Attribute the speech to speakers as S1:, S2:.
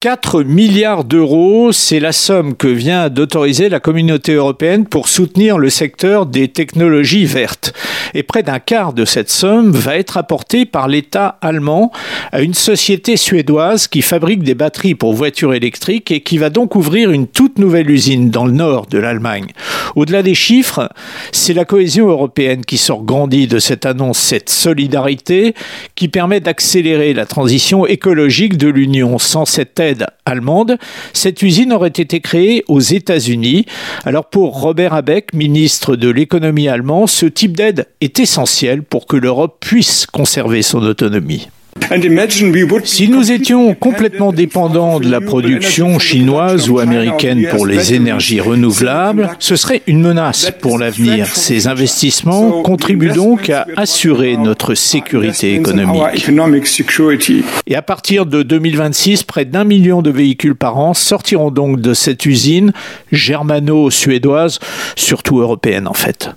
S1: 4 milliards d'euros, c'est la somme que vient d'autoriser la communauté européenne pour soutenir le secteur des technologies vertes. Et près d'un quart de cette somme va être apporté par l'État allemand à une société suédoise qui fabrique des batteries pour voitures électriques et qui va donc ouvrir une toute nouvelle usine dans le nord de l'Allemagne. Au-delà des chiffres, c'est la cohésion européenne qui sort grandie de cette annonce, cette solidarité qui permet d'accélérer la transition écologique de l'Union. Sans cette allemande, cette usine aurait été créée aux États-Unis. Alors pour Robert Abeck, ministre de l'économie allemand, ce type d'aide est essentiel pour que l'Europe puisse conserver son autonomie. Si nous étions complètement dépendants de la production chinoise ou américaine pour les énergies renouvelables, ce serait une menace pour l'avenir. Ces investissements contribuent donc à assurer notre sécurité économique. Et à partir de 2026, près d'un million de véhicules par an sortiront donc de cette usine germano-suédoise, surtout européenne en fait.